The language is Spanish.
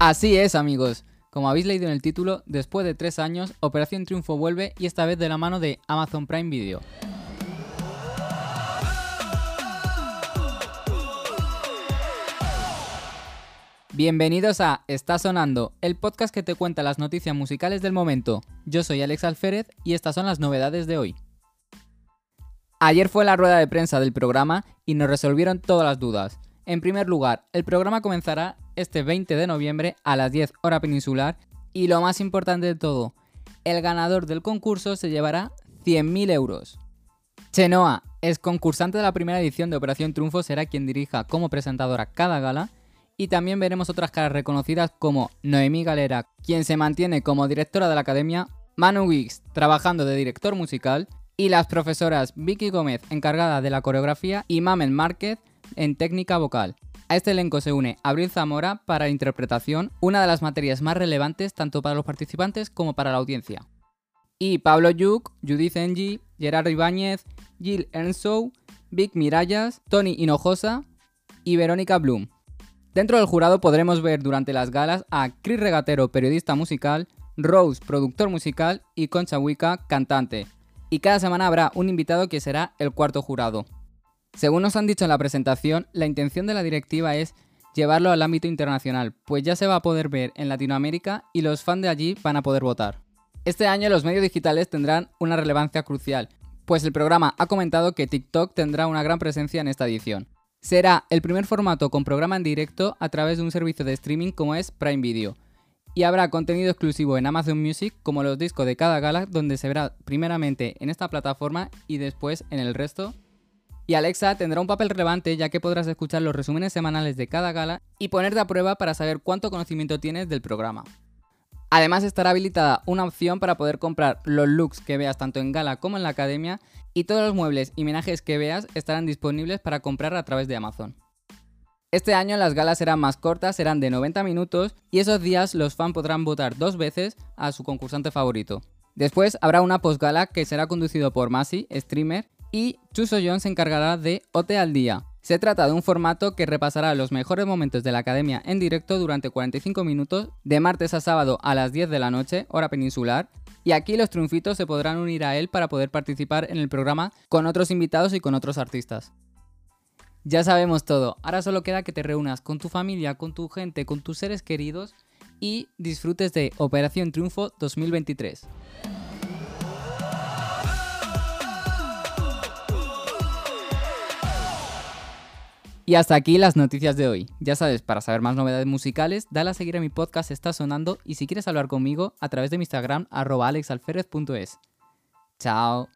Así es, amigos. Como habéis leído en el título, después de tres años, Operación Triunfo vuelve y esta vez de la mano de Amazon Prime Video. Bienvenidos a Está Sonando, el podcast que te cuenta las noticias musicales del momento. Yo soy Alex Alférez y estas son las novedades de hoy. Ayer fue la rueda de prensa del programa y nos resolvieron todas las dudas. En primer lugar, el programa comenzará este 20 de noviembre a las 10 hora peninsular y lo más importante de todo, el ganador del concurso se llevará 100.000 euros. Chenoa, es concursante de la primera edición de Operación Triunfo, será quien dirija como presentadora cada gala y también veremos otras caras reconocidas como Noemí Galera, quien se mantiene como directora de la academia, Manu Wiggs, trabajando de director musical, y las profesoras Vicky Gómez, encargada de la coreografía, y Mamen Márquez, en técnica vocal. A este elenco se une Abril Zamora para interpretación, una de las materias más relevantes tanto para los participantes como para la audiencia. Y Pablo Yuk, Judith Engi, Gerardo Ibáñez, Jill Ernstow, Vic Mirallas, Tony Hinojosa y Verónica Bloom. Dentro del jurado podremos ver durante las galas a Chris Regatero, periodista musical, Rose, productor musical y Concha Wicca, cantante. Y cada semana habrá un invitado que será el cuarto jurado. Según nos han dicho en la presentación, la intención de la directiva es llevarlo al ámbito internacional, pues ya se va a poder ver en Latinoamérica y los fans de allí van a poder votar. Este año los medios digitales tendrán una relevancia crucial, pues el programa ha comentado que TikTok tendrá una gran presencia en esta edición. Será el primer formato con programa en directo a través de un servicio de streaming como es Prime Video. Y habrá contenido exclusivo en Amazon Music como los discos de cada gala donde se verá primeramente en esta plataforma y después en el resto. Y Alexa tendrá un papel relevante ya que podrás escuchar los resúmenes semanales de cada gala y ponerte a prueba para saber cuánto conocimiento tienes del programa. Además estará habilitada una opción para poder comprar los looks que veas tanto en gala como en la academia y todos los muebles y menajes que veas estarán disponibles para comprar a través de Amazon. Este año las galas serán más cortas, serán de 90 minutos y esos días los fans podrán votar dos veces a su concursante favorito. Después habrá una postgala que será conducido por Masi, streamer, y Chuso John se encargará de Ote al Día, se trata de un formato que repasará los mejores momentos de la academia en directo durante 45 minutos, de martes a sábado a las 10 de la noche, hora peninsular, y aquí los triunfitos se podrán unir a él para poder participar en el programa con otros invitados y con otros artistas. Ya sabemos todo, ahora solo queda que te reúnas con tu familia, con tu gente, con tus seres queridos y disfrutes de Operación Triunfo 2023. Y hasta aquí las noticias de hoy. Ya sabes, para saber más novedades musicales, dale a seguir a mi podcast Está Sonando y si quieres hablar conmigo, a través de mi Instagram, arroba. Chao.